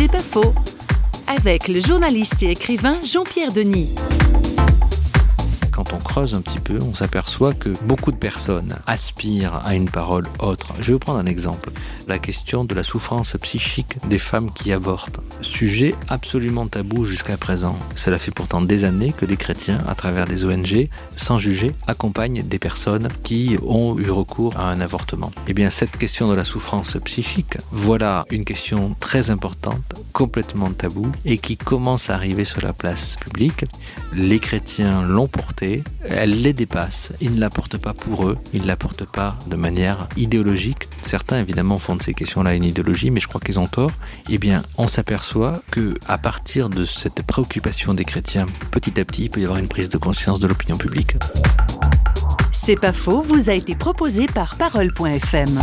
C'est pas faux. Avec le journaliste et écrivain Jean-Pierre Denis on creuse un petit peu, on s'aperçoit que beaucoup de personnes aspirent à une parole autre. Je vais vous prendre un exemple. La question de la souffrance psychique des femmes qui avortent. Sujet absolument tabou jusqu'à présent. Cela fait pourtant des années que des chrétiens, à travers des ONG, sans juger, accompagnent des personnes qui ont eu recours à un avortement. Eh bien, cette question de la souffrance psychique, voilà une question très importante, complètement taboue, et qui commence à arriver sur la place publique. Les chrétiens l'ont portée elle les dépasse. Ils ne la portent pas pour eux, ils ne la portent pas de manière idéologique. Certains évidemment font de ces questions-là une idéologie, mais je crois qu'ils ont tort. Eh bien, on s'aperçoit que à partir de cette préoccupation des chrétiens, petit à petit, il peut y avoir une prise de conscience de l'opinion publique. C'est pas faux, vous a été proposé par parole.fm.